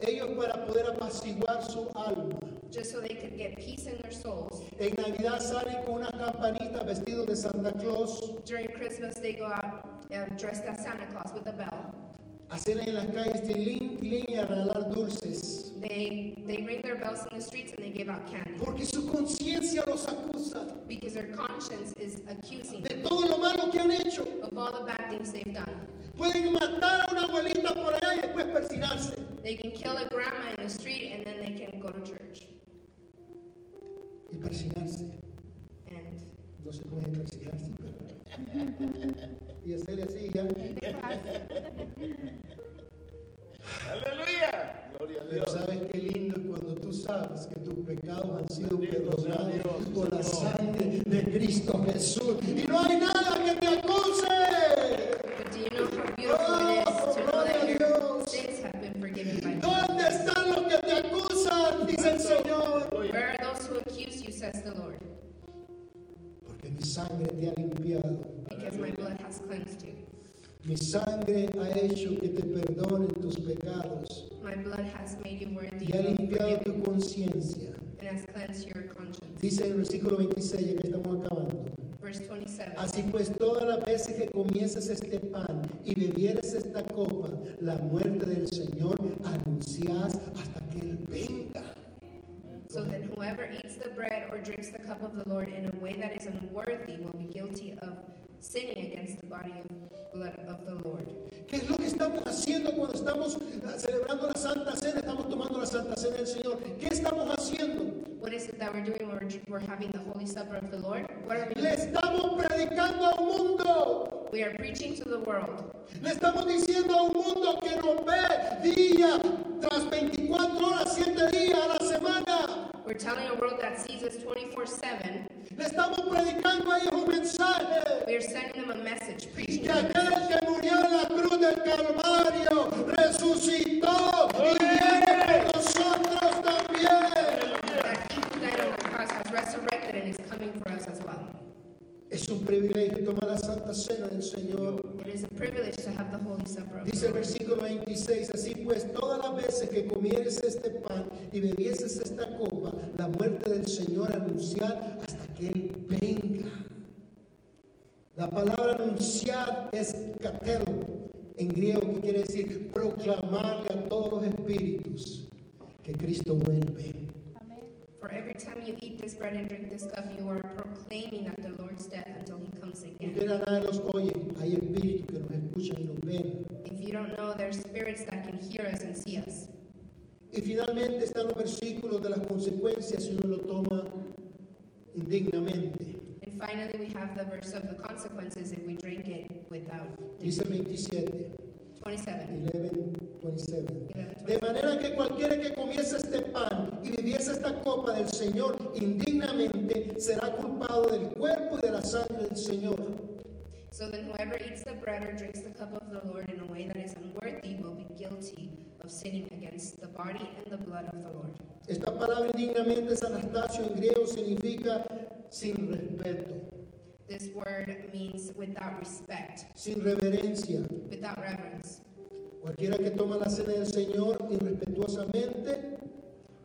ellos para poder apaciguar su alma, just so they could get peace in their souls, en Navidad salen con una campanita vestidos de Santa Claus, during Christmas they go out uh, dressed as Santa Claus with a bell. Hacen en las calles tilín, tilín y a regalar dulces. They they ring their bells in the streets and they give out candy Porque su conciencia los acusa because their conscience is accusing de them todo lo malo que han hecho. of all the bad things they've done. Pueden matar a una abuelita por allá y después persinarse. They can kill a grandma in the street and then they can go to church. Y persinarse. And No se puede persinarse. [LAUGHS] Y hacerle así ya. [LAUGHS] Aleluya. Gloria a Pero sabes qué lindo es cuando tú sabes que tus pecados han sido perdonados por la sangre de Cristo Jesús. Y no hay nada que te acuse. but do you know how beautiful it is to know that your sins have been forgiven by God? ¿Dónde están los que te acusan? Dice el Señor. Where are those who accuse you, says the Lord? Porque mi sangre te ha limpiado. Because my blood has cleansed you. Mi sangre ha hecho que te perdonen tus pecados My blood has made you worthy y ha limpiado tu conciencia. and has cleansed your conscience. Dice en el versículo 26, ya que estamos acabando. Verse 27. Así pues, todas las veces que comieses este pan y bebieres esta copa, la muerte del Señor hasta que Él venga. So that whoever eats the bread or drinks the cup of the Lord in a way that is unworthy will be guilty of sinning against the body of blood of the Lord. ¿Qué es lo que estamos haciendo cuando estamos celebrando la Santa Cena? Estamos tomando la Santa Cena del Señor. ¿Qué estamos haciendo? What is it that we're doing when we're, we're having the Holy Supper of the Lord? What are we Le estamos predicando a un mundo. We are preaching to the world. Le estamos diciendo a un mundo que nos ve día tras 24 horas, 7 días a la semana. We're telling a world that sees us 24 7. Le estamos predicando a ellos un mensaje. We are sending them a message, preaching Que aquel que murió en la cruz del Calvario resucitó y viene por nosotros también. that he who died on the cross has resurrected and is coming for us as well. Es un privilegio tomar la Santa Cena del Señor. It is a privilege to have the Holy Supper Dice el versículo 26, así pues todas las veces que comieres este pan y bebieses esta copa, la muerte del Señor anunciar hasta que Él venga. La palabra anunciar es catero en griego, que quiere decir proclamarle a todos los espíritus que Cristo vuelve. For every time you eat this bread and drink this cup, you are proclaiming that the Lord's death until he comes again. Porque nadie los oye, hay espíritus que nos escuchan y nos ven. If you don't know, there's spirits that can hear us and see us. Y finalmente están los versículos de las consecuencias si uno lo toma indignamente. And finally, we have the verse of the consequences if we drink it without. Dice 27, 27. 11, 27. 11, De manera que cualquiera que comiese este pan y bebiese esta copa del Señor indignamente será culpado del cuerpo y de la sangre del Señor. So then, whoever eats the bread or drinks the cup of the Lord in a way that is unworthy will be guilty of sinning against the body and the blood of the Lord. Esta palabra indignamente, es Anastasio en griego, significa sin respeto, This word means without respect, sin reverencia. without reverence. Cualquiera que toma la cena del Señor irrespetuosamente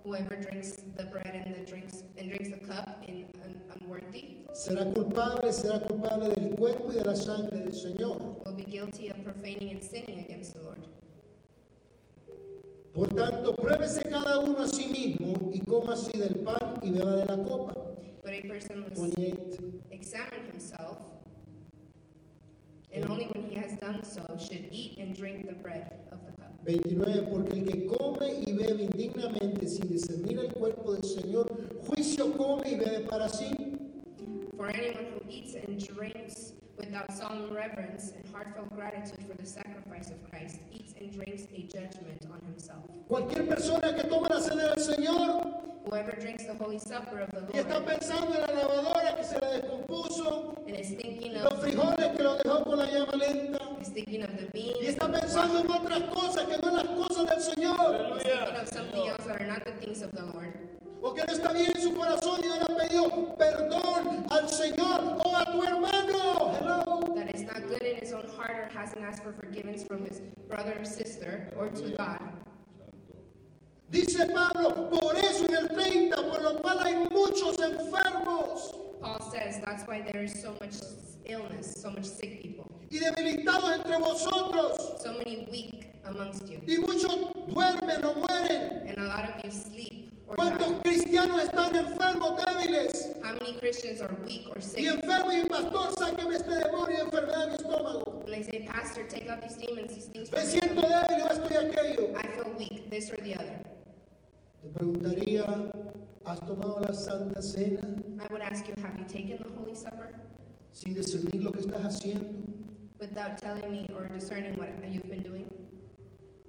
Whoever drinks the bread and the drinks and drinks the cup in un- unworthy será culpable, será culpable del cuerpo y de la sangre del Señor. will be guilty of profaning and sinning against the Lord. Por tanto, pruébese cada uno a sí mismo y coma así del pan y beba de la copa. But a person must 28. examine himself, and only when he has done so should eat and drink the bread of the cup. 29, porque el que come y bebe indignamente sin discernir el cuerpo del Señor, juicio come y bebe para sí. For anyone who eats and drinks without solemn reverence and heartfelt gratitude for the sacrifice of Christ eats and drinks a judgment on himself. Cualquier persona que toma la cena del Señor Whoever drinks the holy supper of the y está Lord pensando en la lavadora que se le descompuso, and is thinking los of frijoles que lo dejó con la llama lenta, is thinking of the y beans, está pensando en otras cosas que no en las cosas del Señor, is thinking of something else that are not the things of the Lord. o que no está bien en su corazón y no le ha pedido perdón al Señor o a tu hermano. Hello. That is not good in his own heart or hasn't asked for forgiveness from his brother or sister or to God. Dice Pablo, por eso en el 30, por lo cual hay muchos enfermos Paul says that's why there is so much illness, so much sick people, y debilitados entre vosotros, so many weak amongst you, y muchos duermen o mueren. and a lot of you sleep ¿Cuántos cristianos están enfermos, débiles? How many Christians are weak or Y sick? enfermo y pastor, sáqueme este demonio de enfermedad en mi estómago. And they say, Pastor, take out these demons, these things Me siento débil esto y aquello. I feel weak, this or the other. Te preguntaría, ¿has tomado la Santa Cena I would ask you, have you taken the Holy Supper sin discernir lo que estás haciendo? without telling me or discerning what you've been doing?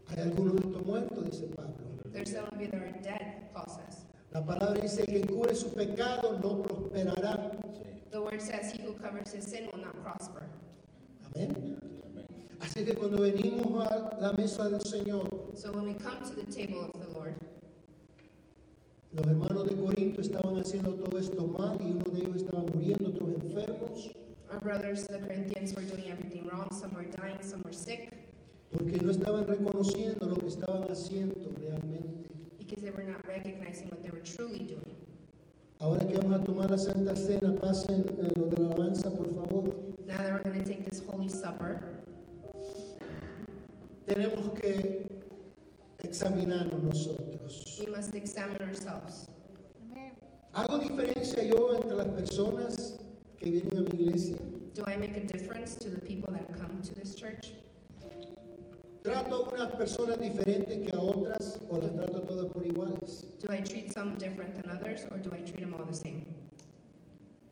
Hay algunos de estos muertos, dice Pablo. There's some of you that are dead, Paul says. La palabra dice que cubre su pecado no prosperará. The word says, He who covers his sin will not prosper. Amén. Así que cuando venimos a la mesa del Señor, So when we come to the table of the Lord, los hermanos de Corinto estaban haciendo todo esto mal y uno de ellos estaba muriendo, otros enfermos, our brothers, the Corinthians, were doing everything wrong. Some were dying, some were sick, porque no estaban reconociendo lo que estaban haciendo realmente. Because they were not recognizing what they were truly doing. Ahora que vamos a tomar la Santa Cena, pasen eh, los de la alabanza, por favor. Now that we're going to take this Holy Supper, Tenemos que examinarnos nosotros. we must examine ourselves. ¿Hago diferencia yo entre las personas que vienen a mi iglesia? Do I make a difference to the people that come to this church? ¿Trato a unas personas diferentes que a otras o las trato todas por iguales? Do I treat some different than others, or do I treat them all the same?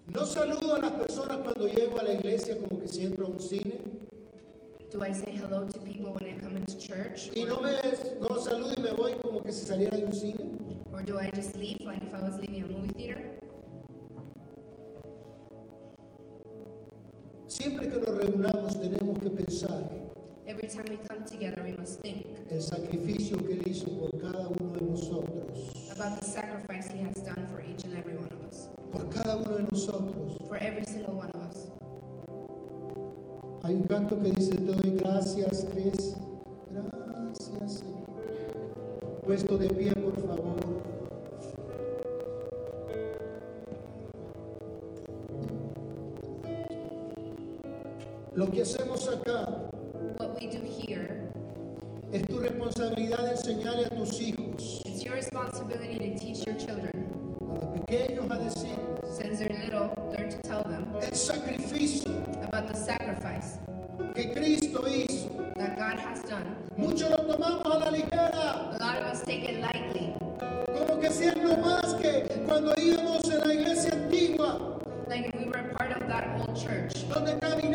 No saludo a las personas cuando llego a la iglesia como que si entro a un cine. Do I say hello to people when I come into church? Y no me no saludo y me voy como que si saliera de un cine. or do I just leave like if I was leaving a movie theater? Siempre que nos reunamos tenemos que pensar Every time we come together, we must think el sacrificio que Él hizo por cada uno de nosotros. about the sacrifice He has done for each and every one of us, Por cada uno de nosotros. for every single one of us. Hay un canto que dice, te doy gracias, Cris. Gracias, Señor. Puesto de pie, por favor. Lo que hacemos acá responsabilidad de enseñarle a tus hijos, it's your responsibility to teach your children. a los pequeños, a decir Since they're little, learn to tell them el sacrificio about the sacrifice que Cristo hizo. that God has done. Muchos lo tomamos a la ligera, A lot of us take it lightly, como que siendo más que cuando íbamos en la iglesia antigua. like if we were part of that old church donde caminamos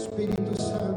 Espíritu Santo.